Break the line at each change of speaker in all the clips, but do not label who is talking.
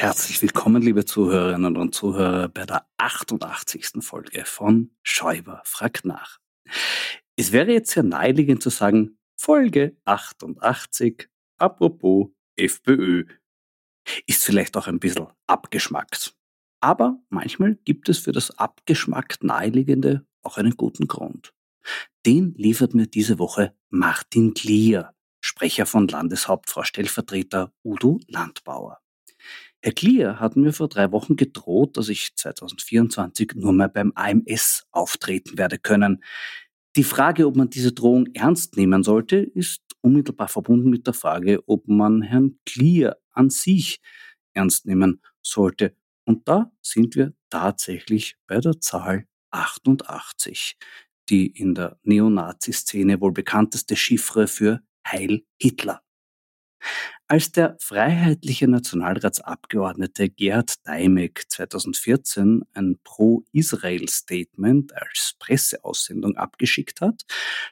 Herzlich willkommen, liebe Zuhörerinnen und Zuhörer, bei der 88. Folge von Schäuber fragt nach. Es wäre jetzt sehr naheliegend zu sagen, Folge 88, apropos FPÖ. Ist vielleicht auch ein bisschen abgeschmackt. Aber manchmal gibt es für das abgeschmackt Naheliegende auch einen guten Grund. Den liefert mir diese Woche Martin Glier, Sprecher von Landeshauptfrau Stellvertreter Udo Landbauer. Herr Klier hat mir vor drei Wochen gedroht, dass ich 2024 nur mehr beim AMS auftreten werde können. Die Frage, ob man diese Drohung ernst nehmen sollte, ist unmittelbar verbunden mit der Frage, ob man Herrn Klier an sich ernst nehmen sollte. Und da sind wir tatsächlich bei der Zahl 88, die in der Neonazi-Szene wohl bekannteste Chiffre für Heil Hitler. Als der freiheitliche Nationalratsabgeordnete Gerhard Daimek 2014 ein Pro-Israel-Statement als Presseaussendung abgeschickt hat,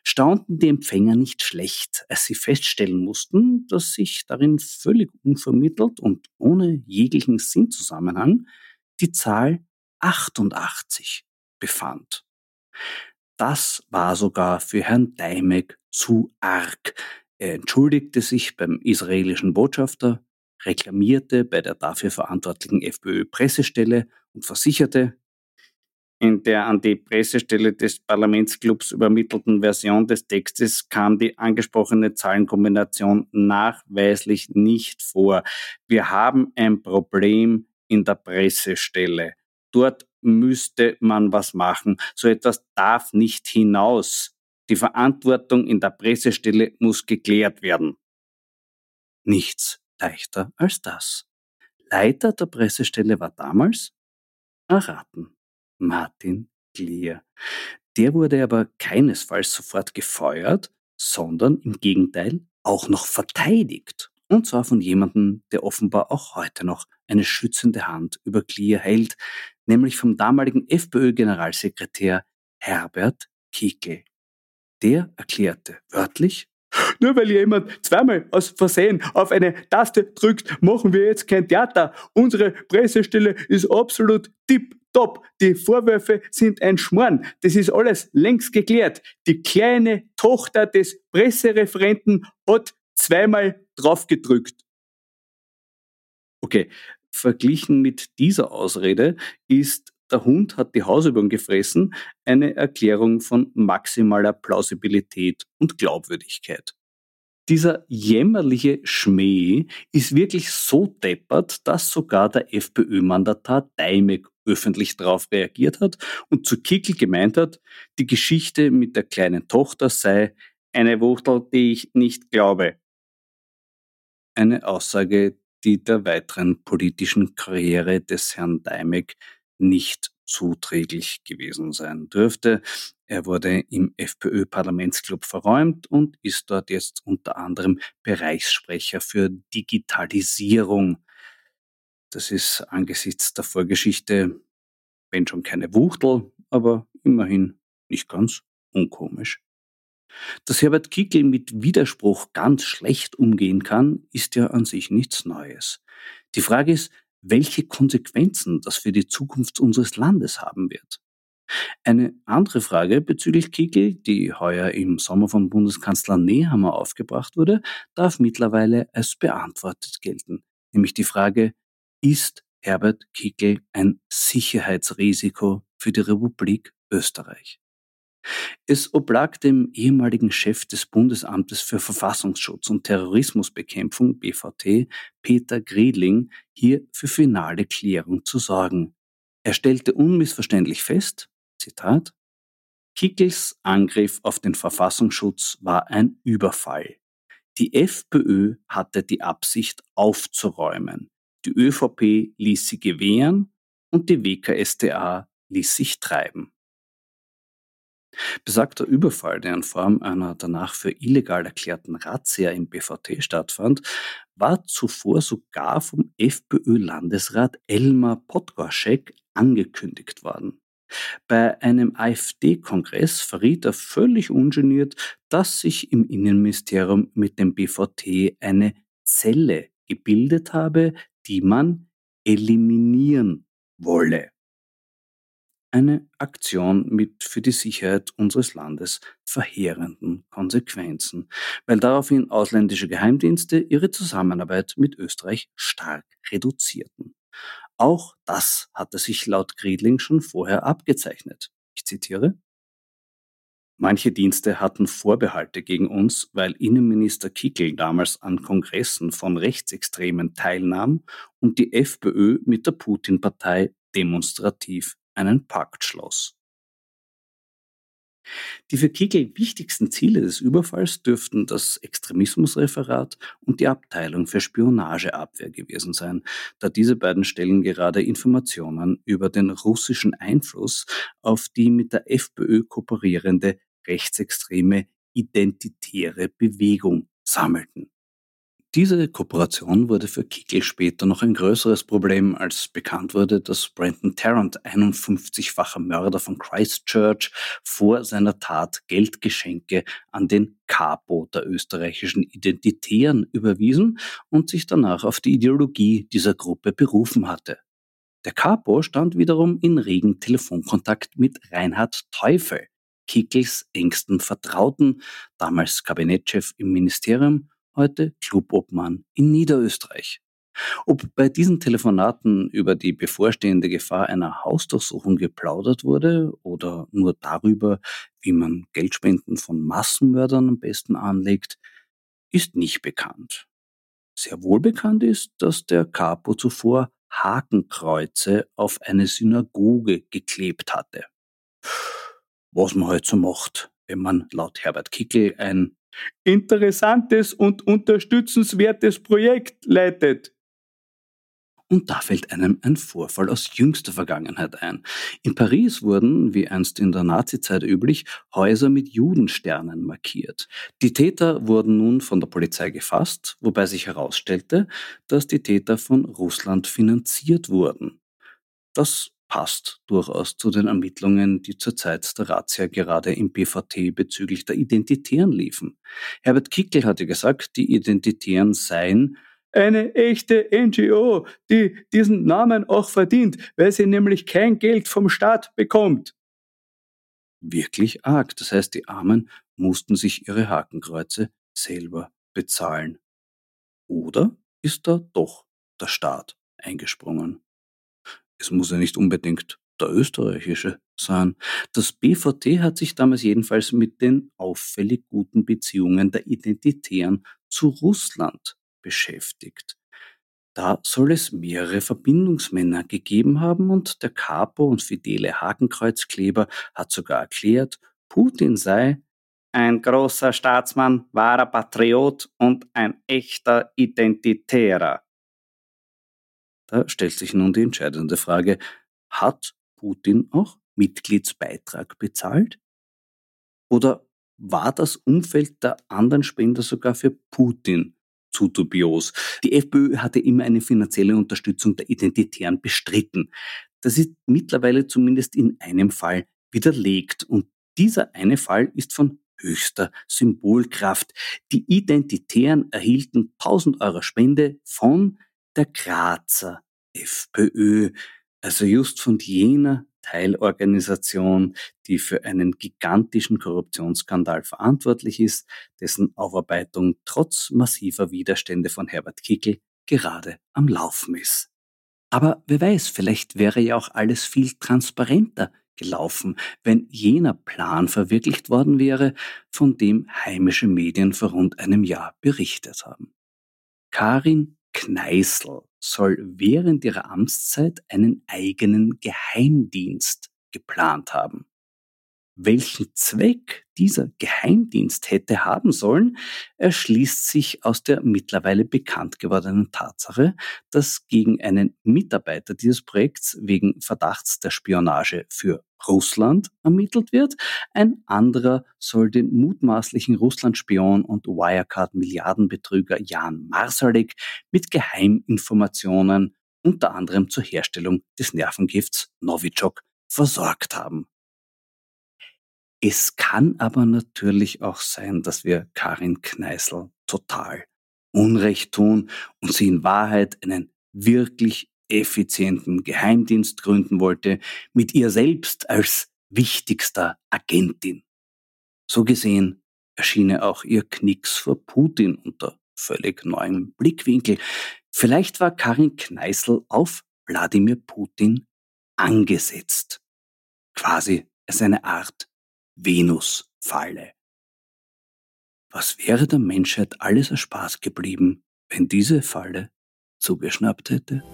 staunten die Empfänger nicht schlecht, als sie feststellen mussten, dass sich darin völlig unvermittelt und ohne jeglichen Sinnzusammenhang die Zahl 88 befand. Das war sogar für Herrn Daimek zu arg, er entschuldigte sich beim israelischen Botschafter, reklamierte bei der dafür verantwortlichen FPÖ-Pressestelle und versicherte, in der an die Pressestelle des Parlamentsclubs übermittelten Version des Textes kam die angesprochene Zahlenkombination nachweislich nicht vor. Wir haben ein Problem in der Pressestelle. Dort müsste man was machen. So etwas darf nicht hinaus. Die Verantwortung in der Pressestelle muss geklärt werden. Nichts leichter als das. Leiter der Pressestelle war damals erraten Martin Glier. Der wurde aber keinesfalls sofort gefeuert, sondern im Gegenteil auch noch verteidigt. Und zwar von jemandem, der offenbar auch heute noch eine schützende Hand über Glier hält, nämlich vom damaligen FPÖ-Generalsekretär Herbert Kickel. Der erklärte wörtlich, nur weil jemand zweimal aus Versehen auf eine Taste drückt, machen wir jetzt kein Theater. Unsere Pressestelle ist absolut tipptopp. Die Vorwürfe sind ein Schmarrn. Das ist alles längst geklärt. Die kleine Tochter des Pressereferenten hat zweimal draufgedrückt. Okay, verglichen mit dieser Ausrede ist der Hund hat die Hausübung gefressen, eine Erklärung von maximaler Plausibilität und Glaubwürdigkeit. Dieser jämmerliche Schmäh ist wirklich so deppert, dass sogar der FPÖ-Mandatar Deimek öffentlich darauf reagiert hat und zu Kickel gemeint hat, die Geschichte mit der kleinen Tochter sei eine Wuchtel, die ich nicht glaube. Eine Aussage, die der weiteren politischen Karriere des Herrn Deimek nicht zuträglich gewesen sein dürfte. Er wurde im FPÖ-Parlamentsclub verräumt und ist dort jetzt unter anderem Bereichssprecher für Digitalisierung. Das ist angesichts der Vorgeschichte, wenn schon keine Wuchtel, aber immerhin nicht ganz unkomisch. Dass Herbert Kickl mit Widerspruch ganz schlecht umgehen kann, ist ja an sich nichts Neues. Die Frage ist, welche Konsequenzen das für die Zukunft unseres Landes haben wird. Eine andere Frage bezüglich Kickl, die heuer im Sommer von Bundeskanzler Nehammer aufgebracht wurde, darf mittlerweile als beantwortet gelten, nämlich die Frage, ist Herbert Kickl ein Sicherheitsrisiko für die Republik Österreich? Es oblag dem ehemaligen Chef des Bundesamtes für Verfassungsschutz und Terrorismusbekämpfung BVT, Peter Griedling, hier für finale Klärung zu sorgen. Er stellte unmissverständlich fest, Zitat, Kickels Angriff auf den Verfassungsschutz war ein Überfall. Die FPÖ hatte die Absicht aufzuräumen. Die ÖVP ließ sie gewähren und die WKStA ließ sich treiben. Besagter Überfall, der in Form einer danach für illegal erklärten Razzia im BVT stattfand, war zuvor sogar vom FPÖ-Landesrat Elmar Podgorschek angekündigt worden. Bei einem AfD-Kongress verriet er völlig ungeniert, dass sich im Innenministerium mit dem BVT eine Zelle gebildet habe, die man eliminieren wolle eine Aktion mit für die Sicherheit unseres Landes verheerenden Konsequenzen, weil daraufhin ausländische Geheimdienste ihre Zusammenarbeit mit Österreich stark reduzierten. Auch das hatte sich laut Griedling schon vorher abgezeichnet. Ich zitiere. Manche Dienste hatten Vorbehalte gegen uns, weil Innenminister Kickel damals an Kongressen von Rechtsextremen teilnahm und die FPÖ mit der Putin-Partei demonstrativ einen Pakt schloss. Die für Kegel wichtigsten Ziele des Überfalls dürften das Extremismusreferat und die Abteilung für Spionageabwehr gewesen sein, da diese beiden Stellen gerade Informationen über den russischen Einfluss auf die mit der FPÖ kooperierende rechtsextreme identitäre Bewegung sammelten. Diese Kooperation wurde für Kickel später noch ein größeres Problem, als bekannt wurde, dass Brandon Tarrant, 51-facher Mörder von Christchurch, vor seiner Tat Geldgeschenke an den Capo der österreichischen Identitären überwiesen und sich danach auf die Ideologie dieser Gruppe berufen hatte. Der Capo stand wiederum in regen Telefonkontakt mit Reinhard Teufel, Kickels engsten Vertrauten, damals Kabinettchef im Ministerium heute Clubobmann in Niederösterreich. Ob bei diesen Telefonaten über die bevorstehende Gefahr einer Hausdurchsuchung geplaudert wurde oder nur darüber, wie man Geldspenden von Massenmördern am besten anlegt, ist nicht bekannt. Sehr wohl bekannt ist, dass der Capo zuvor Hakenkreuze auf eine Synagoge geklebt hatte. Was man heute so macht, wenn man laut Herbert Kickel ein interessantes und unterstützenswertes Projekt leitet. Und da fällt einem ein Vorfall aus jüngster Vergangenheit ein. In Paris wurden, wie einst in der Nazizeit üblich, Häuser mit Judensternen markiert. Die Täter wurden nun von der Polizei gefasst, wobei sich herausstellte, dass die Täter von Russland finanziert wurden. Das passt durchaus zu den Ermittlungen, die zur Zeit der Razzia gerade im BVT bezüglich der Identitären liefen. Herbert Kickel hatte gesagt, die Identitären seien eine echte NGO, die diesen Namen auch verdient, weil sie nämlich kein Geld vom Staat bekommt. Wirklich arg. Das heißt, die Armen mussten sich ihre Hakenkreuze selber bezahlen. Oder ist da doch der Staat eingesprungen? Es muss ja nicht unbedingt der österreichische sein. Das BVT hat sich damals jedenfalls mit den auffällig guten Beziehungen der Identitären zu Russland beschäftigt. Da soll es mehrere Verbindungsmänner gegeben haben und der Capo und fidele Hakenkreuzkleber hat sogar erklärt, Putin sei ein großer Staatsmann, wahrer Patriot und ein echter Identitärer. Da stellt sich nun die entscheidende Frage, hat Putin auch Mitgliedsbeitrag bezahlt? Oder war das Umfeld der anderen Spender sogar für Putin zu dubios? Die FPÖ hatte immer eine finanzielle Unterstützung der Identitären bestritten. Das ist mittlerweile zumindest in einem Fall widerlegt und dieser eine Fall ist von höchster Symbolkraft. Die Identitären erhielten 1000 Euro Spende von der Grazer FPÖ, also just von jener Teilorganisation, die für einen gigantischen Korruptionsskandal verantwortlich ist, dessen Aufarbeitung trotz massiver Widerstände von Herbert Kickel gerade am Laufen ist. Aber wer weiß, vielleicht wäre ja auch alles viel transparenter gelaufen, wenn jener Plan verwirklicht worden wäre, von dem heimische Medien vor rund einem Jahr berichtet haben. Karin Kneißl soll während ihrer Amtszeit einen eigenen Geheimdienst geplant haben. Welchen Zweck dieser Geheimdienst hätte haben sollen, erschließt sich aus der mittlerweile bekannt gewordenen Tatsache, dass gegen einen Mitarbeiter dieses Projekts wegen Verdachts der Spionage für Russland ermittelt wird. Ein anderer soll den mutmaßlichen Russland-Spion und Wirecard-Milliardenbetrüger Jan Marsalik mit Geheiminformationen unter anderem zur Herstellung des Nervengifts Novichok versorgt haben. Es kann aber natürlich auch sein, dass wir Karin Kneißl total Unrecht tun und sie in Wahrheit einen wirklich effizienten Geheimdienst gründen wollte, mit ihr selbst als wichtigster Agentin. So gesehen erschiene auch ihr Knicks vor Putin unter völlig neuem Blickwinkel. Vielleicht war Karin Kneißl auf Wladimir Putin angesetzt. Quasi als eine Art Venus-Falle. Was wäre der Menschheit alles als Spaß geblieben, wenn diese Falle zugeschnappt hätte?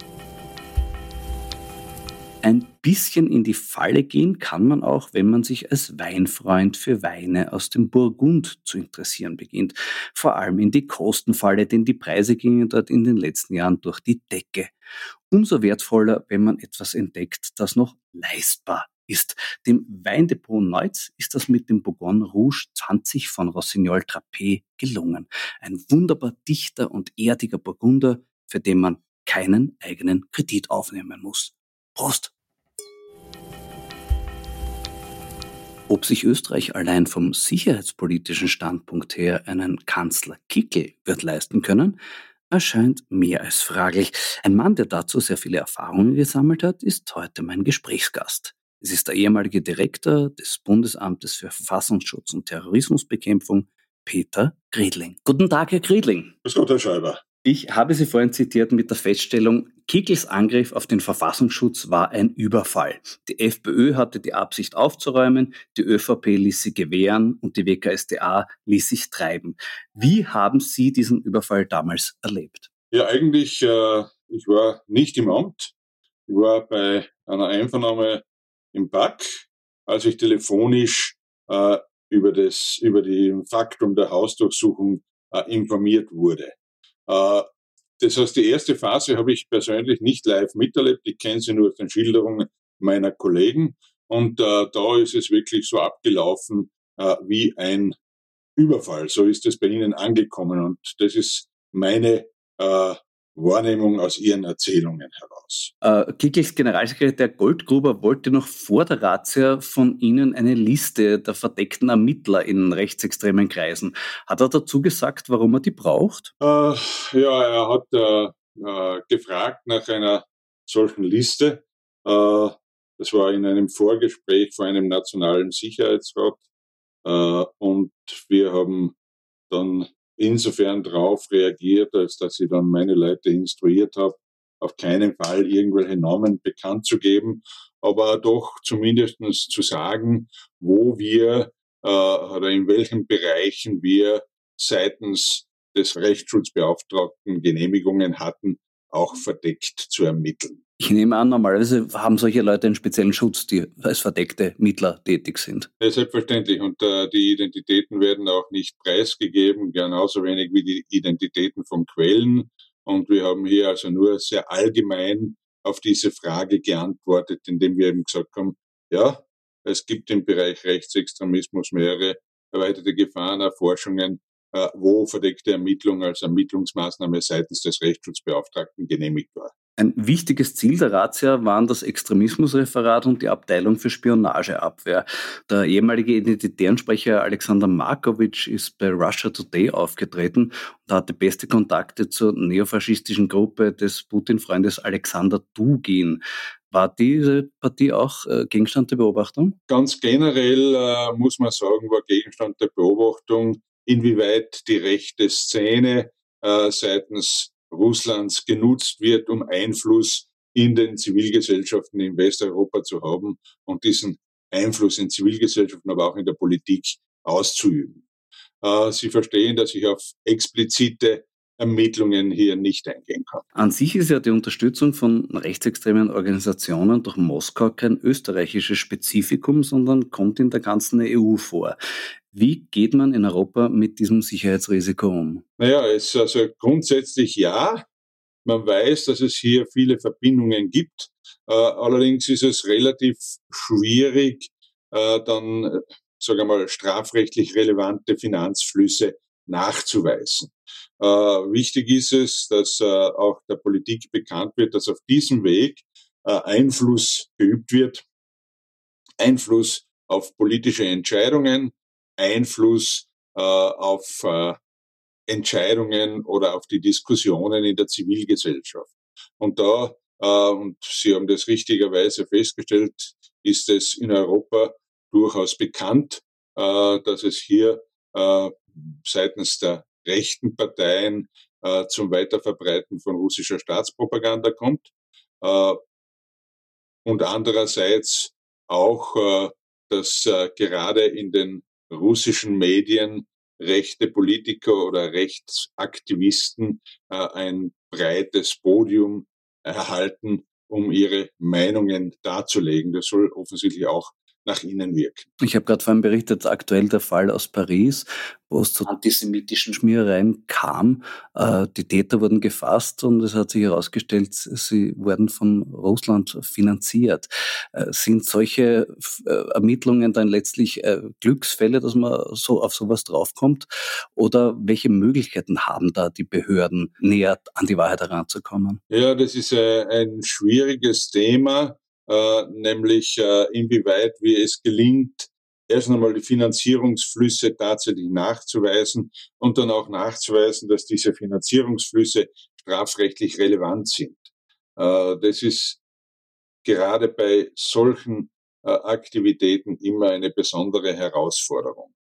Ein bisschen in die Falle gehen kann man auch, wenn man sich als Weinfreund für Weine aus dem Burgund zu interessieren beginnt. Vor allem in die Kostenfalle, denn die Preise gingen dort in den letzten Jahren durch die Decke. Umso wertvoller, wenn man etwas entdeckt, das noch leistbar ist. Dem Weindepot Neutz ist das mit dem Bourgogne Rouge 20 von Rossignol Trappé gelungen. Ein wunderbar dichter und erdiger Burgunder, für den man keinen eigenen Kredit aufnehmen muss. Prost! Ob sich Österreich allein vom sicherheitspolitischen Standpunkt her einen Kanzler Kickel wird leisten können, erscheint mehr als fraglich. Ein Mann, der dazu sehr viele Erfahrungen gesammelt hat, ist heute mein Gesprächsgast. Es ist der ehemalige Direktor des Bundesamtes für Verfassungsschutz und Terrorismusbekämpfung, Peter Griedling. Guten Tag, Herr Griedling.
Grüß Gott, Herr Schreiber.
Ich habe Sie vorhin zitiert mit der Feststellung, Kickels Angriff auf den Verfassungsschutz war ein Überfall. Die FPÖ hatte die Absicht aufzuräumen, die ÖVP ließ sie gewähren und die WKSDA ließ sich treiben. Wie haben Sie diesen Überfall damals erlebt?
Ja, eigentlich, äh, ich war nicht im Amt. Ich war bei einer Einvernahme im BAC, als ich telefonisch äh, über, das, über die Faktum der Hausdurchsuchung äh, informiert wurde. Äh, das heißt, die erste Phase habe ich persönlich nicht live miterlebt. Ich kenne sie nur aus den Schilderungen meiner Kollegen. Und äh, da ist es wirklich so abgelaufen äh, wie ein Überfall. So ist es bei Ihnen angekommen. Und das ist meine äh, Wahrnehmung aus Ihren Erzählungen heraus.
Äh, Kickels Generalsekretär Goldgruber wollte noch vor der Razzia von Ihnen eine Liste der verdeckten Ermittler in rechtsextremen Kreisen. Hat er dazu gesagt, warum er die braucht?
Äh, ja, er hat äh, äh gefragt nach einer solchen Liste. Äh, das war in einem Vorgespräch vor einem nationalen Sicherheitsrat. Äh, und wir haben dann insofern darauf reagiert, als dass ich dann meine Leute instruiert habe, auf keinen Fall irgendwelche Namen bekannt zu geben. aber doch zumindest zu sagen, wo wir äh, oder in welchen Bereichen wir seitens des Rechtsschutzbeauftragten Genehmigungen hatten, auch verdeckt zu ermitteln.
Ich nehme an, normalerweise haben solche Leute einen speziellen Schutz, die als verdeckte Mittler tätig sind.
Ja, selbstverständlich. Und äh, die Identitäten werden auch nicht preisgegeben, genauso wenig wie die Identitäten von Quellen. Und wir haben hier also nur sehr allgemein auf diese Frage geantwortet, indem wir eben gesagt haben, ja, es gibt im Bereich Rechtsextremismus mehrere erweiterte Gefahrenerforschungen, äh, wo verdeckte Ermittlung als Ermittlungsmaßnahme seitens des Rechtsschutzbeauftragten genehmigt war.
Ein wichtiges Ziel der Razzia waren das Extremismusreferat und die Abteilung für Spionageabwehr. Der ehemalige Identitärensprecher Alexander Markovic ist bei Russia Today aufgetreten und hatte beste Kontakte zur neofaschistischen Gruppe des Putin-Freundes Alexander Dugin. War diese Partie auch äh, Gegenstand der Beobachtung?
Ganz generell äh, muss man sagen, war Gegenstand der Beobachtung, inwieweit die rechte Szene äh, seitens Russlands genutzt wird, um Einfluss in den Zivilgesellschaften in Westeuropa zu haben und diesen Einfluss in Zivilgesellschaften, aber auch in der Politik auszuüben. Äh, Sie verstehen, dass ich auf explizite Ermittlungen hier nicht eingehen kann.
An sich ist ja die Unterstützung von rechtsextremen Organisationen durch Moskau kein österreichisches Spezifikum, sondern kommt in der ganzen EU vor. Wie geht man in Europa mit diesem Sicherheitsrisiko um?
Naja, es also grundsätzlich ja. Man weiß, dass es hier viele Verbindungen gibt. Äh, allerdings ist es relativ schwierig, äh, dann, äh, sagen wir mal, strafrechtlich relevante Finanzflüsse nachzuweisen. Äh, wichtig ist es, dass äh, auch der Politik bekannt wird, dass auf diesem Weg äh, Einfluss geübt wird, Einfluss auf politische Entscheidungen, Einfluss äh, auf äh, Entscheidungen oder auf die Diskussionen in der Zivilgesellschaft. Und da, äh, und Sie haben das richtigerweise festgestellt, ist es in Europa durchaus bekannt, dass es hier seitens der rechten Parteien äh, zum Weiterverbreiten von russischer Staatspropaganda kommt. Äh, und andererseits auch, äh, dass äh, gerade in den russischen Medien rechte Politiker oder Rechtsaktivisten äh, ein breites Podium erhalten, um ihre Meinungen darzulegen. Das soll offensichtlich auch nach innen wirken.
Ich habe gerade vorhin berichtet, aktuell der Fall aus Paris, wo es zu antisemitischen Schmierereien kam. Äh, die Täter wurden gefasst und es hat sich herausgestellt, sie wurden von Russland finanziert. Äh, sind solche äh, Ermittlungen dann letztlich Glücksfälle, dass man so auf sowas draufkommt? Oder welche Möglichkeiten haben da die Behörden, näher an die Wahrheit heranzukommen?
Ja, das ist ein schwieriges Thema äh, nämlich äh, inwieweit wie es gelingt, erst einmal die Finanzierungsflüsse tatsächlich nachzuweisen und dann auch nachzuweisen, dass diese Finanzierungsflüsse strafrechtlich relevant sind. Äh, das ist gerade bei solchen äh, Aktivitäten immer eine besondere Herausforderung.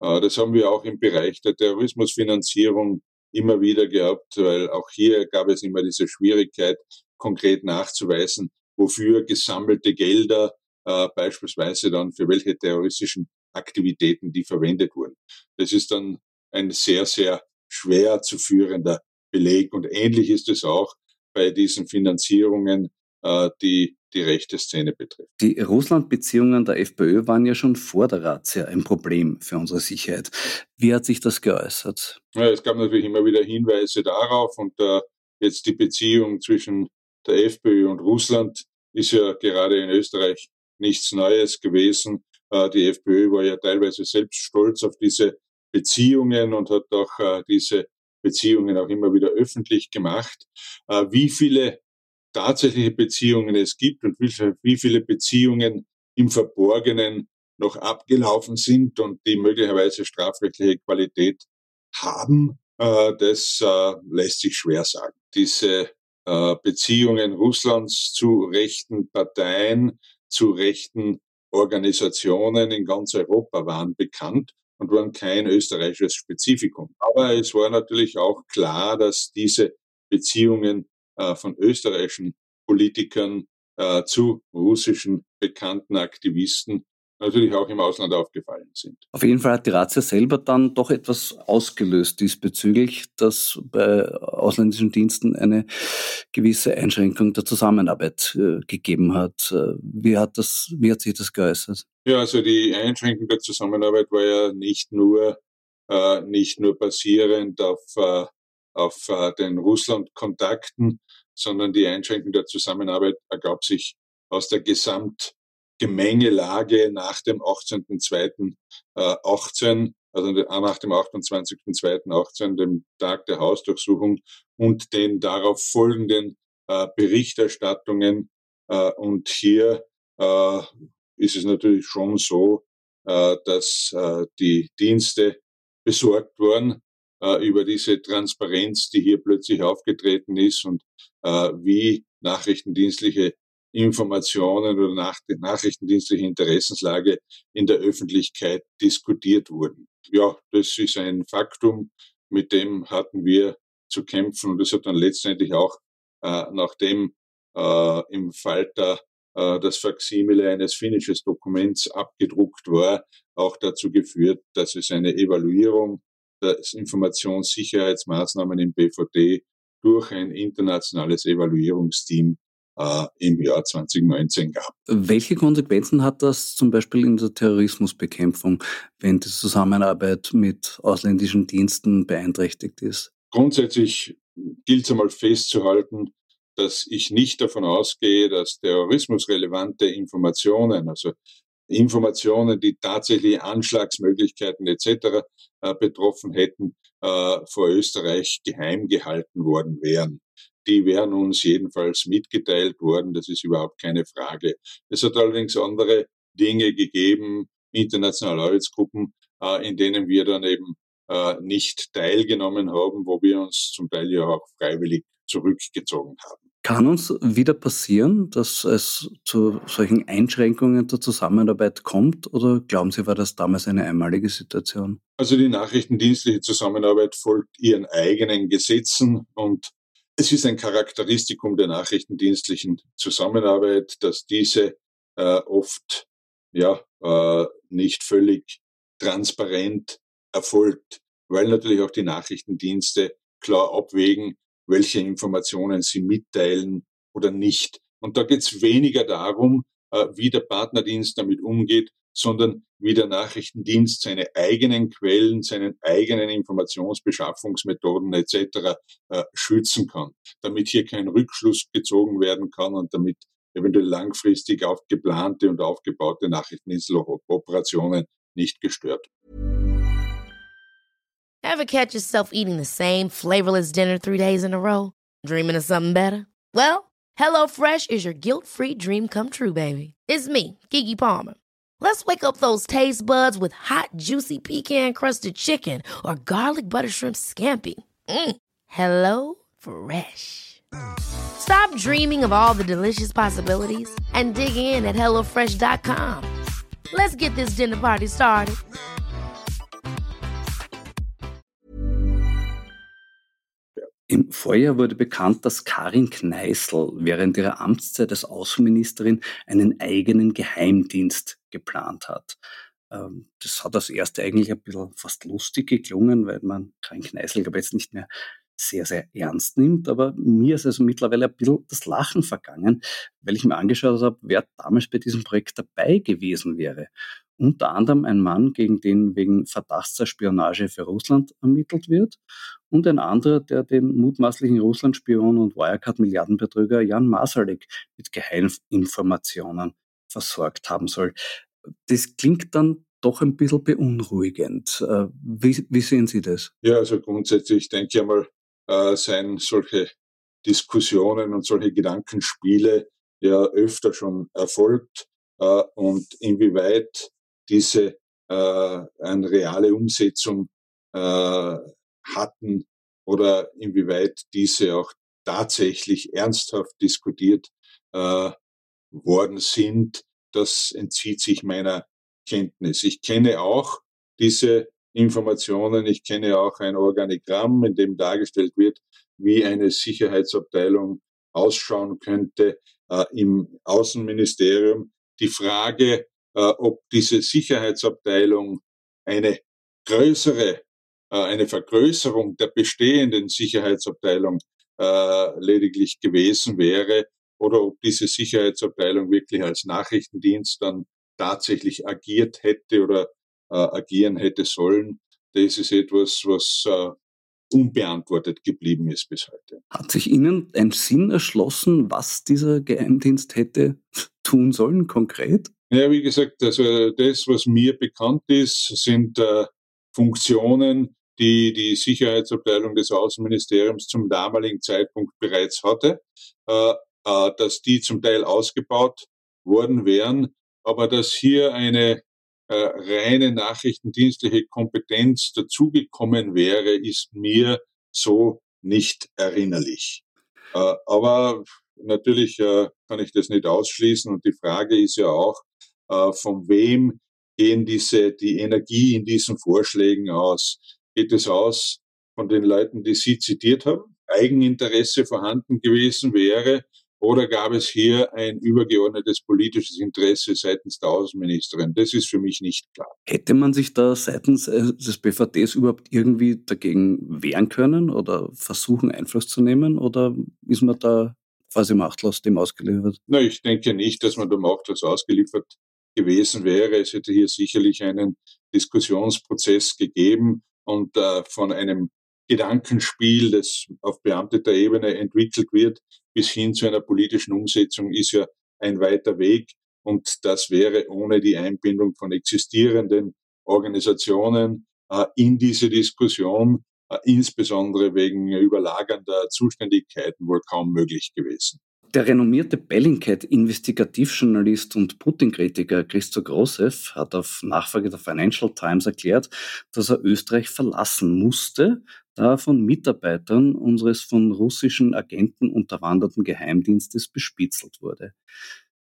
Äh, das haben wir auch im Bereich der Terrorismusfinanzierung immer wieder gehabt, weil auch hier gab es immer diese Schwierigkeit, konkret nachzuweisen, wofür gesammelte Gelder äh, beispielsweise dann für welche terroristischen Aktivitäten die verwendet wurden. Das ist dann ein sehr, sehr schwer zu führender Beleg. Und ähnlich ist es auch bei diesen Finanzierungen, äh, die die rechte Szene betrifft.
Die Russland-Beziehungen der FPÖ waren ja schon vor der Razzia ein Problem für unsere Sicherheit. Wie hat sich das geäußert?
Ja, es gab natürlich immer wieder Hinweise darauf und äh, jetzt die Beziehung zwischen der FPÖ und Russland ist ja gerade in Österreich nichts Neues gewesen. Äh, die FPÖ war ja teilweise selbst stolz auf diese Beziehungen und hat auch äh, diese Beziehungen auch immer wieder öffentlich gemacht. Äh, wie viele tatsächliche Beziehungen es gibt und wie viele Beziehungen im Verborgenen noch abgelaufen sind und die möglicherweise strafrechtliche Qualität haben, das lässt sich schwer sagen. Diese Beziehungen Russlands zu rechten Parteien, zu rechten Organisationen in ganz Europa waren bekannt und waren kein österreichisches Spezifikum. Aber es war natürlich auch klar, dass diese Beziehungen äh, von österreichischen Politikern äh, zu russischen bekannten Aktivisten natürlich auch im Ausland aufgefallen sind.
Auf jeden Fall hat die Razzia selber dann doch etwas ausgelöst diesbezüglich, dass bei ausländischen Diensten eine gewisse Einschränkung der Zusammenarbeit äh, gegeben hat. Äh, wie hat das, wie hat sich das geäußert?
Ja, also die Einschränkung der Zusammenarbeit war ja nicht nur äh, nicht nur basierend auf äh, auf äh, den Russland-Kontakten, sondern die Einschränkung der Zusammenarbeit ergab sich aus der Gesamtgemengelage nach dem 18.02.18, also nach dem 28.02.18, dem Tag der Hausdurchsuchung und den darauf folgenden äh, Berichterstattungen. Äh, und hier äh, ist es natürlich schon so, äh, dass äh, die Dienste besorgt äh, über diese Transparenz, die hier plötzlich aufgetreten ist und äh, wie nachrichtendienstliche Informationen oder nach, nachrichtendienstliche Interessenslage in der Öffentlichkeit diskutiert wurden. Ja, das ist ein Faktum, mit dem hatten wir zu kämpfen und das hat dann letztendlich auch, äh, nachdem äh, im Falter äh, das Faksimile eines finnisches Dokuments abgedruckt war, auch dazu geführt, dass es eine Evaluierung des Informationssicherheitsmaßnahmen im BVD durch ein internationales Evaluierungsteam äh, im Jahr 2019 gab.
Welche Konsequenzen hat das zum Beispiel in der Terrorismusbekämpfung, wenn die Zusammenarbeit mit ausländischen Diensten beeinträchtigt ist?
Grundsätzlich gilt es einmal festzuhalten, dass ich nicht davon ausgehe, dass terrorismusrelevante Informationen, also Informationen, die tatsächlich Anschlagsmöglichkeiten etc. Äh, betroffen hätten, äh, vor Österreich geheim gehalten worden wären. Die wären uns jedenfalls mitgeteilt worden, das ist überhaupt keine Frage. Es hat allerdings andere Dinge gegeben, internationale Arbeitsgruppen, äh, in denen wir dann eben nicht teilgenommen haben, wo wir uns zum Teil ja auch freiwillig zurückgezogen haben.
Kann uns wieder passieren, dass es zu solchen Einschränkungen der Zusammenarbeit kommt oder glauben Sie, war das damals eine einmalige Situation?
Also die nachrichtendienstliche Zusammenarbeit folgt ihren eigenen Gesetzen und es ist ein Charakteristikum der nachrichtendienstlichen Zusammenarbeit, dass diese äh, oft ja äh, nicht völlig transparent erfolgt, weil natürlich auch die Nachrichtendienste klar abwägen, welche Informationen sie mitteilen oder nicht. Und da geht es weniger darum, äh, wie der Partnerdienst damit umgeht, sondern wie der Nachrichtendienst seine eigenen Quellen, seinen eigenen Informationsbeschaffungsmethoden etc. Äh, schützen kann, damit hier kein Rückschluss gezogen werden kann und damit eventuell langfristig auf geplante und aufgebaute Nachrichtendienstoperationen nicht gestört.
Ever catch yourself eating the same flavorless dinner three days in a row? Dreaming of something better? Well, HelloFresh is your guilt-free dream come true, baby. It's me, Kiki Palmer. Let's wake up those taste buds with hot, juicy pecan-crusted chicken or garlic butter shrimp scampi. Mm. Hello Fresh. Stop dreaming of all the delicious possibilities and dig in at HelloFresh.com. Let's get this dinner party started.
Im Vorjahr wurde bekannt, dass Karin Kneißl während ihrer Amtszeit als Außenministerin einen eigenen Geheimdienst geplant hat. Ähm, das hat als erste eigentlich ein bisschen fast lustig geklungen, weil man Karin Kneißl, glaube jetzt nicht mehr sehr, sehr ernst nimmt. Aber mir ist also mittlerweile ein bisschen das Lachen vergangen, weil ich mir angeschaut habe, wer damals bei diesem Projekt dabei gewesen wäre unter anderem ein Mann, gegen den wegen Verdachts für Russland ermittelt wird und ein anderer, der den mutmaßlichen Russland-Spion und Wirecard-Milliardenbetrüger Jan Masalek mit Geheiminformationen versorgt haben soll. Das klingt dann doch ein bisschen beunruhigend. Äh, wie, wie sehen Sie das?
Ja, also grundsätzlich denke ich einmal, äh, seien solche Diskussionen und solche Gedankenspiele ja öfter schon erfolgt äh, und inwieweit diese äh, eine reale Umsetzung äh, hatten oder inwieweit diese auch tatsächlich ernsthaft diskutiert äh, worden sind, das entzieht sich meiner Kenntnis. Ich kenne auch diese Informationen, ich kenne auch ein Organigramm, in dem dargestellt wird, wie eine Sicherheitsabteilung ausschauen könnte. äh, im Außenministerium die Frage, äh, ob diese Sicherheitsabteilung eine größere, äh, eine Vergrößerung der bestehenden Sicherheitsabteilung äh, lediglich gewesen wäre oder ob diese Sicherheitsabteilung wirklich als Nachrichtendienst dann tatsächlich agiert hätte oder äh, agieren hätte sollen. Das ist etwas, was äh, unbeantwortet geblieben ist bis heute.
Hat sich Ihnen ein Sinn erschlossen, was dieser Geheimdienst hätte tun sollen konkret?
Ja, wie gesagt, also das, was mir bekannt ist, sind äh, Funktionen, die die Sicherheitsabteilung des Außenministeriums zum damaligen Zeitpunkt bereits hatte, äh, äh, dass die zum Teil ausgebaut worden wären, aber dass hier eine äh, reine nachrichtendienstliche Kompetenz dazugekommen wäre, ist mir so nicht erinnerlich. Äh, aber natürlich äh, kann ich das nicht ausschließen und die Frage ist ja auch, äh, von wem gehen diese, die Energie in diesen Vorschlägen aus? Geht es aus von den Leuten, die Sie zitiert haben? Eigeninteresse vorhanden gewesen wäre oder gab es hier ein übergeordnetes politisches Interesse seitens der Außenministerin? Das ist für mich nicht klar.
Hätte man sich da seitens äh, des BVDs überhaupt irgendwie dagegen wehren können oder versuchen, Einfluss zu nehmen? Oder ist man da quasi machtlos dem ausgeliefert?
Na, ich denke nicht, dass man da machtlos ausgeliefert gewesen wäre. Es hätte hier sicherlich einen Diskussionsprozess gegeben und äh, von einem Gedankenspiel, das auf beamteter Ebene entwickelt wird, bis hin zu einer politischen Umsetzung ist ja ein weiter Weg. Und das wäre ohne die Einbindung von existierenden Organisationen äh, in diese Diskussion, äh, insbesondere wegen überlagernder Zuständigkeiten, wohl kaum möglich gewesen.
Der renommierte Bellingcat-Investigativjournalist und Putin-Kritiker Christo Grosev hat auf Nachfrage der Financial Times erklärt, dass er Österreich verlassen musste, von Mitarbeitern unseres von russischen Agenten unterwanderten Geheimdienstes bespitzelt wurde.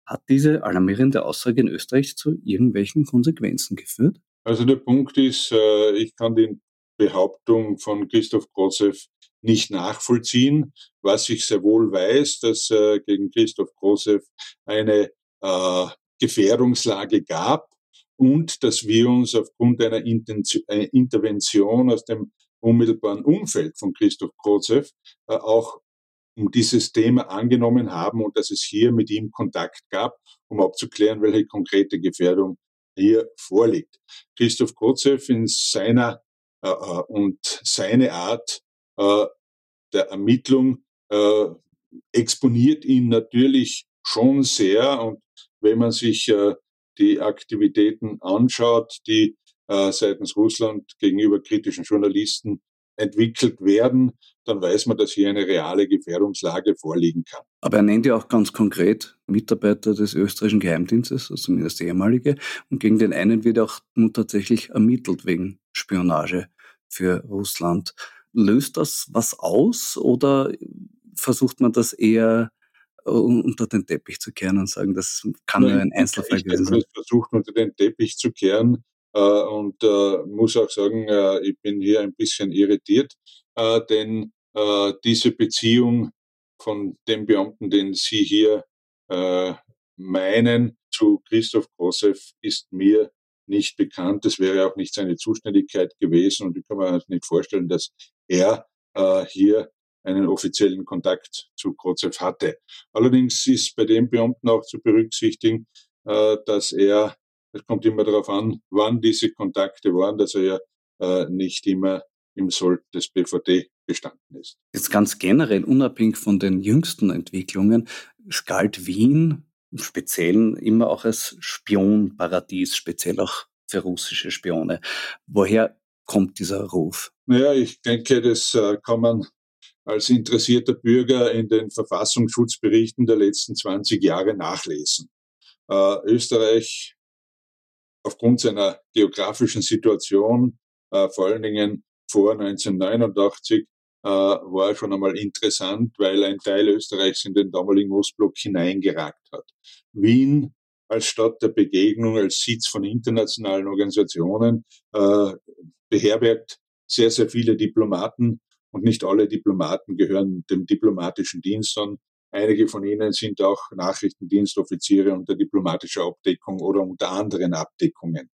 Hat diese alarmierende Aussage in Österreich zu irgendwelchen Konsequenzen geführt?
Also der Punkt ist, äh, ich kann die Behauptung von Christoph Grosev nicht nachvollziehen. Was ich sehr wohl weiß, dass äh, gegen Christoph Grosev eine äh, Gefährdungslage gab und dass wir uns aufgrund einer Intervention aus dem unmittelbaren Umfeld von Christoph Grozew äh, auch um dieses Thema angenommen haben und dass es hier mit ihm Kontakt gab, um abzuklären, welche konkrete Gefährdung hier vorliegt. Christoph Grozew in seiner äh, äh, und seine Art äh, der Ermittlung äh, exponiert ihn natürlich schon sehr und wenn man sich äh, die Aktivitäten anschaut, die äh, seitens Russland gegenüber kritischen Journalisten entwickelt werden, dann weiß man, dass hier eine reale Gefährdungslage vorliegen kann.
Aber er nennt ja auch ganz konkret Mitarbeiter des österreichischen Geheimdienstes, also zumindest ehemalige, und gegen den einen wird auch nun tatsächlich ermittelt wegen Spionage für Russland. Löst das was aus oder versucht man das eher äh, unter den Teppich zu kehren und sagen, das kann nur ein Einzelfall gewesen sein?
versucht unter den Teppich zu kehren und äh, muss auch sagen, ich bin hier ein bisschen irritiert, denn diese Beziehung von dem Beamten, den Sie hier meinen, zu Christoph Grosev ist mir nicht bekannt. Das wäre auch nicht seine Zuständigkeit gewesen und ich kann mir nicht vorstellen, dass er äh, hier einen offiziellen Kontakt zu Krozev hatte. Allerdings ist bei dem Beamten auch zu berücksichtigen, äh, dass er, es kommt immer darauf an, wann diese Kontakte waren, dass er ja äh, nicht immer im Soll des BVD bestanden ist.
Jetzt ganz generell, unabhängig von den jüngsten Entwicklungen, galt Wien im Speziellen immer auch als Spionparadies, speziell auch für russische Spione. Woher kommt dieser Ruf?
Naja, ich denke, das äh, kann man als interessierter Bürger in den Verfassungsschutzberichten der letzten 20 Jahre nachlesen. Äh, Österreich aufgrund seiner geografischen Situation, äh, vor allen Dingen vor 1989, äh, war schon einmal interessant, weil ein Teil Österreichs in den damaligen Ostblock hineingeragt hat. Wien als Stadt der Begegnung, als Sitz von internationalen Organisationen, äh, beherbergt sehr, sehr viele Diplomaten und nicht alle Diplomaten gehören dem diplomatischen Dienst an. Einige von ihnen sind auch Nachrichtendienstoffiziere unter diplomatischer Abdeckung oder unter anderen Abdeckungen.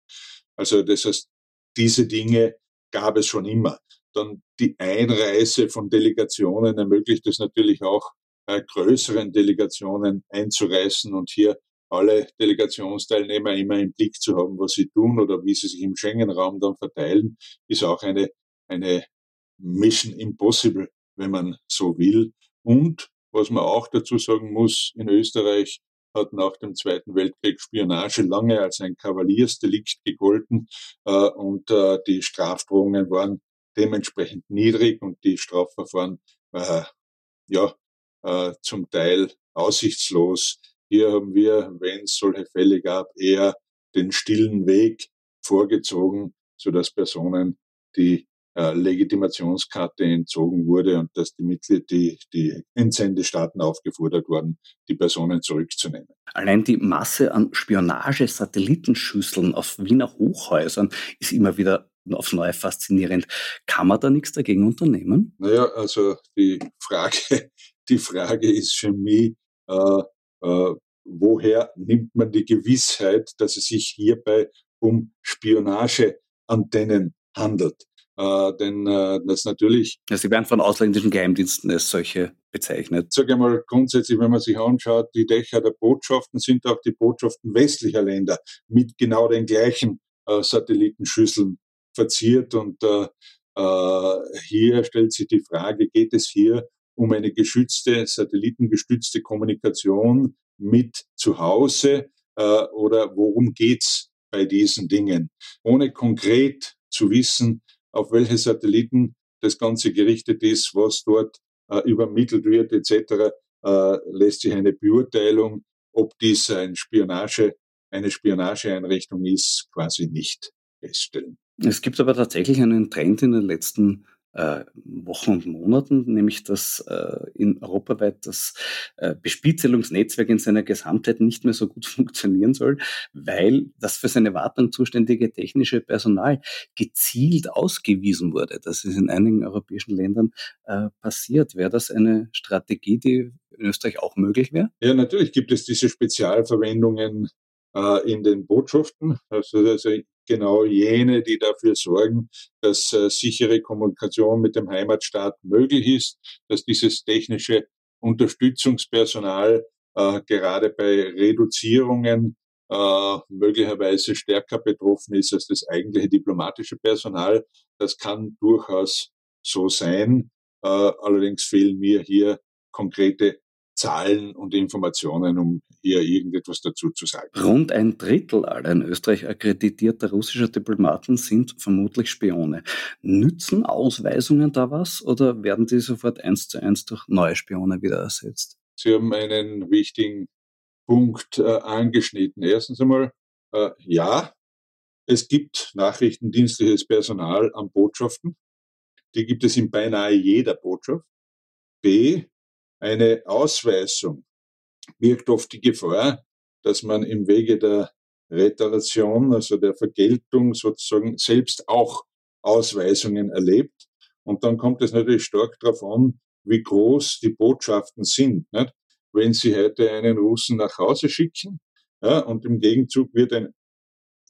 Also das heißt, diese Dinge gab es schon immer. Dann die Einreise von Delegationen ermöglicht es natürlich auch, äh, größeren Delegationen einzureißen und hier alle Delegationsteilnehmer immer im Blick zu haben, was sie tun oder wie sie sich im Schengen-Raum dann verteilen, ist auch eine, eine Mission Impossible, wenn man so will. Und was man auch dazu sagen muss, in Österreich hat nach dem Zweiten Weltkrieg Spionage lange als ein Kavaliersdelikt gegolten äh, und äh, die Strafdrohungen waren dementsprechend niedrig und die Strafverfahren äh, ja äh, zum Teil aussichtslos. Hier haben wir, wenn es solche Fälle gab, eher den stillen Weg vorgezogen, so dass Personen, die äh, Legitimationskarte entzogen wurde und dass die Mitglieder, die, die Entsendestaaten aufgefordert wurden, die Personen zurückzunehmen.
Allein die Masse an Spionage-Satellitenschüsseln auf Wiener Hochhäusern ist immer wieder aufs Neue faszinierend. Kann man da nichts dagegen unternehmen?
Naja, also die Frage, die Frage ist für mich, äh, äh, woher nimmt man die Gewissheit, dass es sich hierbei um Spionageantennen handelt? Äh, denn äh, das natürlich.
Ja, sie werden von ausländischen Geheimdiensten als solche bezeichnet.
Sage einmal grundsätzlich, wenn man sich anschaut, die Dächer der Botschaften sind auch die Botschaften westlicher Länder mit genau den gleichen äh, Satellitenschüsseln verziert. Und äh, äh, hier stellt sich die Frage, geht es hier um eine geschützte, satellitengestützte Kommunikation mit zu Hause äh, oder worum geht's bei diesen Dingen? Ohne konkret zu wissen, auf welche Satelliten das Ganze gerichtet ist, was dort äh, übermittelt wird etc., äh, lässt sich eine Beurteilung, ob dies ein Spionage, eine Spionageeinrichtung ist, quasi nicht feststellen.
Es gibt aber tatsächlich einen Trend in den letzten äh, Wochen und Monaten, nämlich dass äh, in europaweit das äh, Bespitzelungsnetzwerk in seiner Gesamtheit nicht mehr so gut funktionieren soll, weil das für seine Wartung zuständige technische Personal gezielt ausgewiesen wurde. Das ist in einigen europäischen Ländern äh, passiert. Wäre das eine Strategie, die in Österreich auch möglich wäre?
Ja, natürlich gibt es diese Spezialverwendungen äh, in den Botschaften. Also, also genau jene, die dafür sorgen, dass äh, sichere Kommunikation mit dem Heimatstaat möglich ist, dass dieses technische Unterstützungspersonal äh, gerade bei Reduzierungen äh, möglicherweise stärker betroffen ist als das eigentliche diplomatische Personal. Das kann durchaus so sein. Äh, allerdings fehlen mir hier konkrete Zahlen und Informationen, um hier irgendetwas dazu zu sagen.
Rund ein Drittel aller in Österreich akkreditierter russischer Diplomaten sind vermutlich Spione. Nützen Ausweisungen da was oder werden die sofort eins zu eins durch neue Spione wieder ersetzt?
Sie haben einen wichtigen Punkt äh, angeschnitten. Erstens einmal, äh, ja, es gibt nachrichtendienstliches Personal an Botschaften. Die gibt es in beinahe jeder Botschaft. B, eine Ausweisung birgt oft die Gefahr, dass man im Wege der Retaration, also der Vergeltung sozusagen selbst auch Ausweisungen erlebt. Und dann kommt es natürlich stark darauf an, wie groß die Botschaften sind. Nicht? Wenn Sie heute einen Russen nach Hause schicken ja, und im Gegenzug wird ein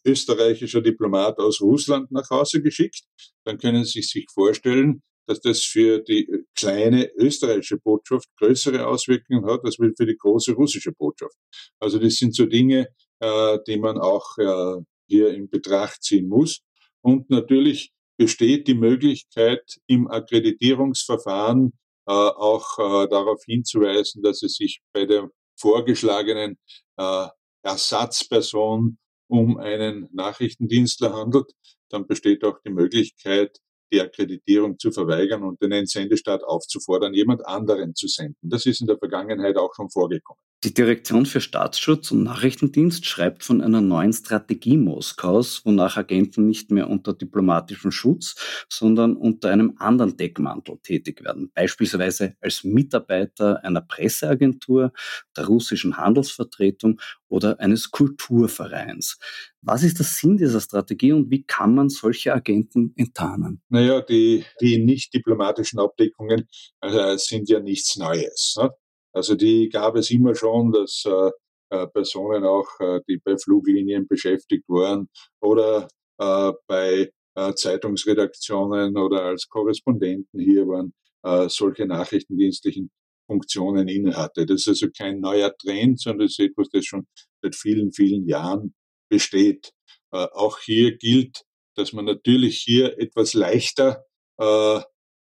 österreichischer Diplomat aus Russland nach Hause geschickt, dann können Sie sich vorstellen, dass das für die kleine österreichische Botschaft größere Auswirkungen hat als für die große russische Botschaft. Also das sind so Dinge, äh, die man auch äh, hier in Betracht ziehen muss. Und natürlich besteht die Möglichkeit im Akkreditierungsverfahren äh, auch äh, darauf hinzuweisen, dass es sich bei der vorgeschlagenen äh, Ersatzperson um einen Nachrichtendienstler handelt. Dann besteht auch die Möglichkeit, die Akkreditierung zu verweigern und den Entsendestaat aufzufordern, jemand anderen zu senden. Das ist in der Vergangenheit auch schon vorgekommen.
Die Direktion für Staatsschutz und Nachrichtendienst schreibt von einer neuen Strategie Moskaus, wonach Agenten nicht mehr unter diplomatischem Schutz, sondern unter einem anderen Deckmantel tätig werden, beispielsweise als Mitarbeiter einer Presseagentur, der russischen Handelsvertretung oder eines Kulturvereins. Was ist der Sinn dieser Strategie und wie kann man solche Agenten enttarnen?
Naja, die, die nicht diplomatischen Abdeckungen äh, sind ja nichts Neues. Ne? Also die gab es immer schon, dass äh, äh, Personen auch, äh, die bei Fluglinien beschäftigt waren oder äh, bei äh, Zeitungsredaktionen oder als Korrespondenten hier waren, äh, solche nachrichtendienstlichen Funktionen innehatte. Das ist also kein neuer Trend, sondern es ist etwas, das schon seit vielen, vielen Jahren besteht. Äh, auch hier gilt, dass man natürlich hier etwas leichter äh,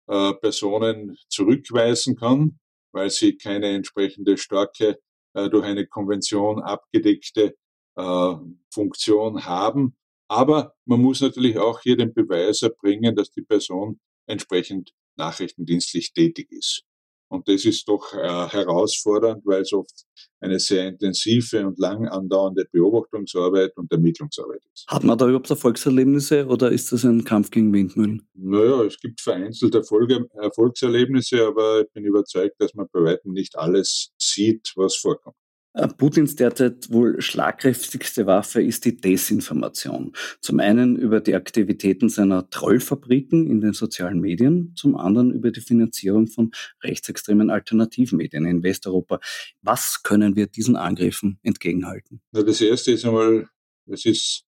äh, Personen zurückweisen kann, weil sie keine entsprechende starke, äh, durch eine Konvention abgedeckte äh, Funktion haben. Aber man muss natürlich auch hier den Beweis erbringen, dass die Person entsprechend nachrichtendienstlich tätig ist. Und das ist doch äh, herausfordernd, weil es oft eine sehr intensive und lang andauernde Beobachtungsarbeit und Ermittlungsarbeit ist.
Hat man da überhaupt Erfolgserlebnisse oder ist das ein Kampf gegen Windmühlen?
Naja, es gibt vereinzelt Erfolge, Erfolgserlebnisse, aber ich bin überzeugt, dass man bei weitem nicht alles sieht, was vorkommt.
Äh, Putins derzeit wohl schlagkräftigste Waffe ist die Desinformation. Zum einen über die Aktivitäten seiner Trollfabriken in den sozialen Medien, zum anderen über die Finanzierung von rechtsextremen Alternativmedien in Westeuropa. Was können wir diesen Angriffen entgegenhalten?
Na, das erste ist einmal, es ist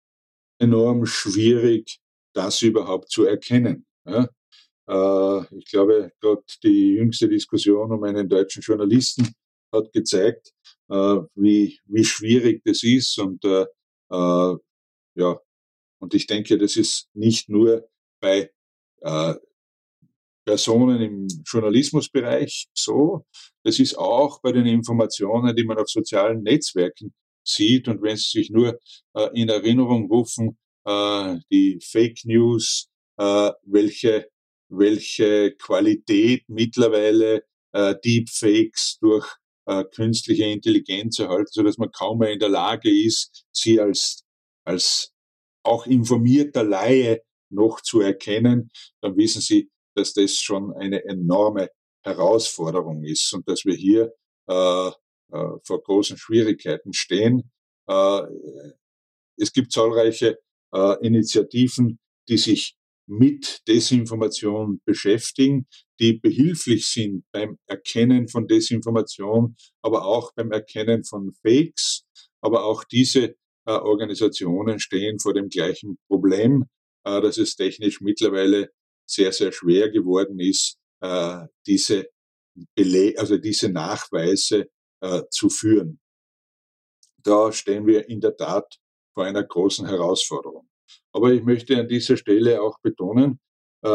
enorm schwierig, das überhaupt zu erkennen. Ja? Äh, ich glaube, gerade die jüngste Diskussion um einen deutschen Journalisten hat gezeigt, wie, wie schwierig das ist. Und äh, äh, ja, und ich denke, das ist nicht nur bei äh, Personen im Journalismusbereich so, das ist auch bei den Informationen, die man auf sozialen Netzwerken sieht. Und wenn Sie sich nur äh, in Erinnerung rufen, äh, die Fake News, äh, welche, welche Qualität mittlerweile äh, Deepfakes durch äh, künstliche Intelligenz erhalten, so dass man kaum mehr in der Lage ist, sie als, als auch informierter Laie noch zu erkennen, dann wissen Sie, dass das schon eine enorme Herausforderung ist und dass wir hier äh, äh, vor großen Schwierigkeiten stehen. Äh, es gibt zahlreiche äh, Initiativen, die sich mit Desinformation beschäftigen, die behilflich sind beim Erkennen von Desinformation, aber auch beim Erkennen von Fakes. Aber auch diese äh, Organisationen stehen vor dem gleichen Problem, äh, dass es technisch mittlerweile sehr, sehr schwer geworden ist, äh, diese Bele also diese Nachweise äh, zu führen. Da stehen wir in der Tat vor einer großen Herausforderung. Aber ich möchte an dieser Stelle auch betonen, äh,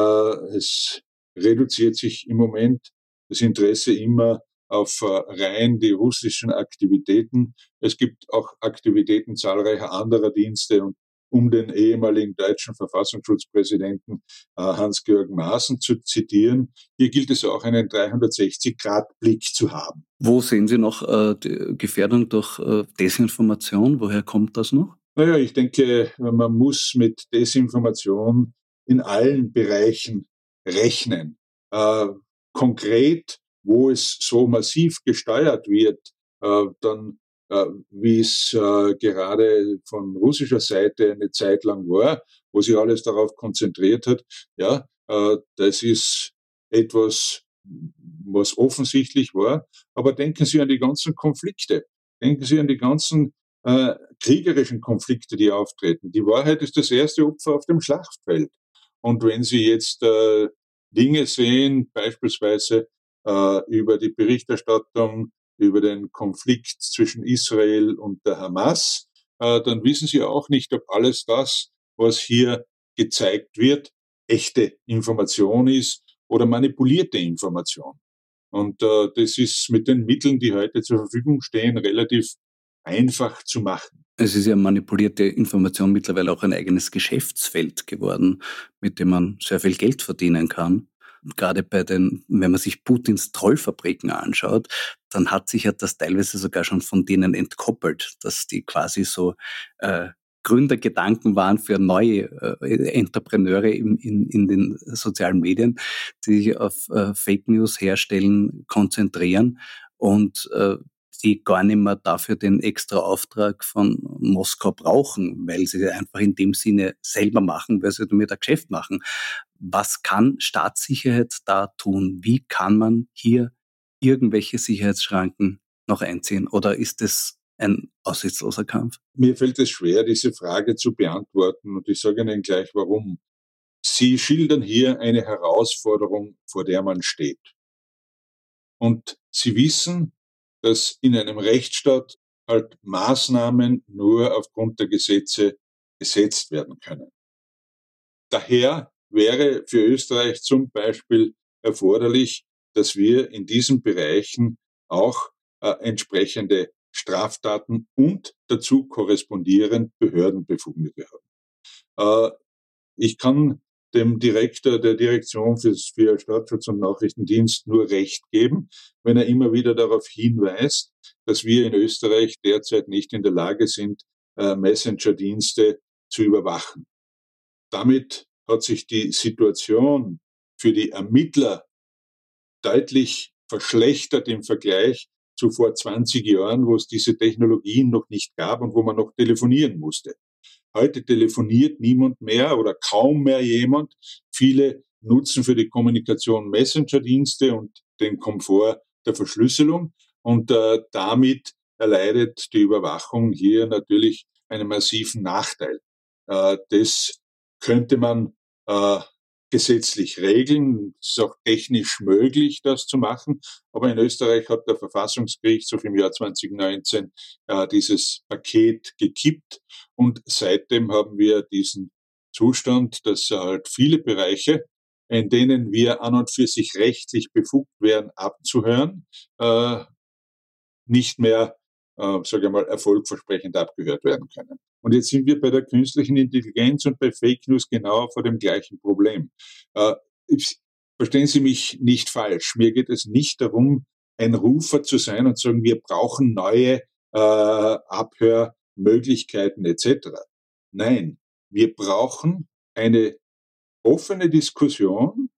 es reduziert sich im Moment das Interesse immer auf äh, rein die russischen Aktivitäten. Es gibt auch Aktivitäten zahlreicher anderer Dienste und um den ehemaligen deutschen Verfassungsschutzpräsidenten äh, Hans-Georg Maaßen zu zitieren, hier gilt es auch einen 360-Grad-Blick zu haben.
Wo sehen Sie noch äh, die Gefährdung durch äh, Desinformation? Woher kommt das noch?
Naja, ich denke, man muss mit Desinformation in allen Bereichen rechnen. Äh, konkret, wo es so massiv gesteuert wird, äh, dann äh, wie es äh, gerade von russischer Seite eine Zeit lang war, wo sich alles darauf konzentriert hat, ja, äh, das ist etwas, was offensichtlich war. Aber denken Sie an die ganzen Konflikte. Denken Sie an die ganzen äh, kriegerischen Konflikte, die auftreten. Die Wahrheit ist das erste Opfer auf dem Schlachtfeld. Und wenn Sie jetzt äh, Dinge sehen, beispielsweise äh, über die Berichterstattung über den Konflikt zwischen Israel und der Hamas, äh, dann wissen Sie auch nicht, ob alles das, was hier gezeigt wird, echte Information ist oder manipulierte Information. Und äh, das ist mit den Mitteln, die heute zur Verfügung stehen, relativ einfach zu machen.
Es ist ja manipulierte Information mittlerweile auch ein eigenes Geschäftsfeld geworden, mit dem man sehr viel Geld verdienen kann. Gerade bei den, wenn man sich Putins Trollfabriken anschaut, dann hat sich ja das teilweise sogar schon von denen entkoppelt, dass die quasi so äh, Gründergedanken waren für neue äh, Entrepreneure in, in, in den sozialen Medien, die sich auf äh, Fake News herstellen, konzentrieren und äh, die gar nicht mehr dafür den extra Auftrag von Moskau brauchen, weil sie einfach in dem Sinne selber machen, weil sie damit ein Geschäft machen. Was kann Staatssicherheit da tun? Wie kann man hier irgendwelche Sicherheitsschranken noch einziehen? Oder ist es ein aussichtsloser Kampf?
Mir fällt es schwer, diese Frage zu beantworten und ich sage Ihnen gleich warum. Sie schildern hier eine Herausforderung, vor der man steht. Und Sie wissen, dass in einem Rechtsstaat halt Maßnahmen nur aufgrund der Gesetze gesetzt werden können. Daher wäre für Österreich zum Beispiel erforderlich, dass wir in diesen Bereichen auch äh, entsprechende Straftaten und dazu korrespondierend Behördenbefugnisse haben. Äh, ich kann dem Direktor der Direktion für, für Staatsschutz und Nachrichtendienst nur Recht geben, wenn er immer wieder darauf hinweist, dass wir in Österreich derzeit nicht in der Lage sind, äh, Messenger-Dienste zu überwachen. Damit hat sich die Situation für die Ermittler deutlich verschlechtert im Vergleich zu vor 20 Jahren, wo es diese Technologien noch nicht gab und wo man noch telefonieren musste. Heute telefoniert niemand mehr oder kaum mehr jemand. Viele nutzen für die Kommunikation Messenger-Dienste und den Komfort der Verschlüsselung. Und äh, damit erleidet die Überwachung hier natürlich einen massiven Nachteil. Äh, das könnte man äh, gesetzlich regeln. Es ist auch technisch möglich, das zu machen. Aber in Österreich hat der Verfassungsgerichtshof im Jahr 2019 äh, dieses Paket gekippt. Und seitdem haben wir diesen Zustand, dass halt viele Bereiche, in denen wir an und für sich rechtlich befugt wären, abzuhören, äh, nicht mehr, äh, sage ich mal, erfolgversprechend abgehört werden können. Und jetzt sind wir bei der künstlichen Intelligenz und bei Fake News genau vor dem gleichen Problem. Äh, verstehen Sie mich nicht falsch. Mir geht es nicht darum, ein Rufer zu sein und zu sagen, wir brauchen neue äh, Abhörmöglichkeiten etc. Nein, wir brauchen eine offene Diskussion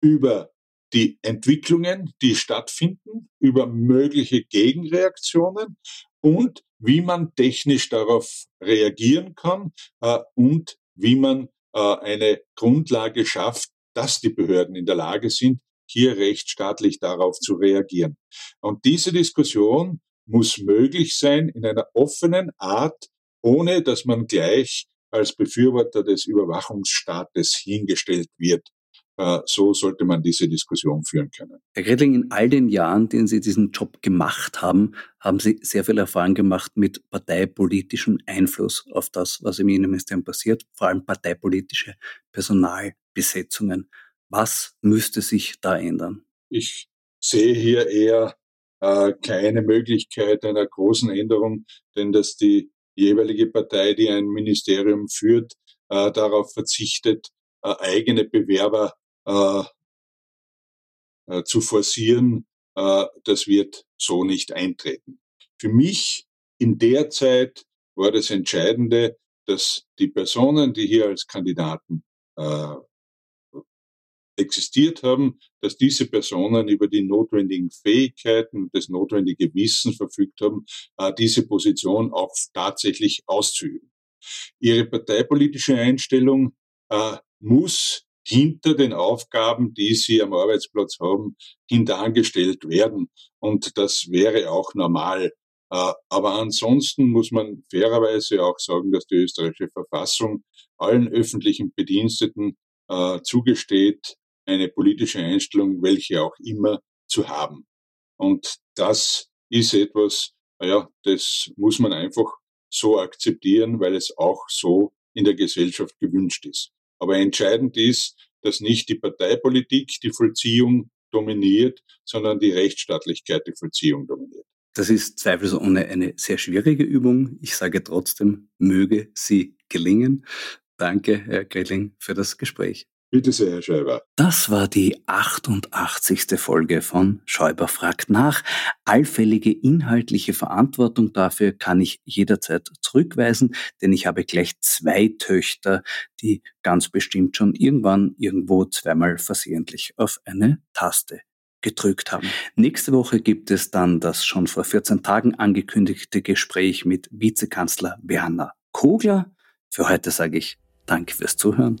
über die Entwicklungen, die stattfinden, über mögliche Gegenreaktionen und wie man technisch darauf reagieren kann äh, und wie man äh, eine Grundlage schafft, dass die Behörden in der Lage sind, hier rechtsstaatlich darauf zu reagieren. Und diese Diskussion muss möglich sein in einer offenen Art, ohne dass man gleich als Befürworter des Überwachungsstaates hingestellt wird. Äh, so sollte man diese Diskussion führen können.
Herr Gredling, in all den Jahren, den Sie diesen Job gemacht haben, haben Sie sehr viel Erfahrung gemacht mit parteipolitischem Einfluss auf das, was im Innenministerium passiert, vor allem parteipolitische Personalbesetzungen. Was müsste sich da ändern?
Ich sehe hier eher äh, keine Möglichkeit einer großen Änderung, denn dass die jeweilige Partei, die ein Ministerium führt, äh, darauf verzichtet, äh, eigene Bewerber zu forcieren, äh, das wird so nicht eintreten. Für mich in der Zeit war das Entscheidende, dass die Personen, die hier als Kandidaten äh, existiert haben, dass diese Personen über die notwendigen Fähigkeiten, das notwendige Wissen verfügt haben, äh, diese Position auch tatsächlich auszuüben. Ihre parteipolitische Einstellung äh, muss hinter den Aufgaben, die sie am Arbeitsplatz haben, hinterangestellt werden. Und das wäre auch normal. Äh, aber ansonsten muss man fairerweise auch sagen, dass die österreichische Verfassung allen öffentlichen Bediensteten äh, zugesteht, eine politische Einstellung, welche auch immer, zu haben. Und das ist etwas, naja, das muss man einfach so akzeptieren, weil es auch so in der Gesellschaft gewünscht ist. Aber entscheidend ist, dass nicht die Parteipolitik die Vollziehung dominiert, sondern die Rechtsstaatlichkeit die Vollziehung dominiert.
Das ist zweifelsohne eine sehr schwierige Übung. Ich sage trotzdem, möge sie gelingen. Danke, Herr Grilling, für das Gespräch.
Bitte sehr, Herr Schäuber.
Das war die 88. Folge von Schäuber fragt nach. Allfällige inhaltliche Verantwortung dafür kann ich jederzeit zurückweisen, denn ich habe gleich zwei Töchter, die ganz bestimmt schon irgendwann irgendwo zweimal versehentlich auf eine Taste gedrückt haben. Nächste Woche gibt es dann das schon vor 14 Tagen angekündigte Gespräch mit Vizekanzler Werner Kogler. Für heute sage ich Danke fürs Zuhören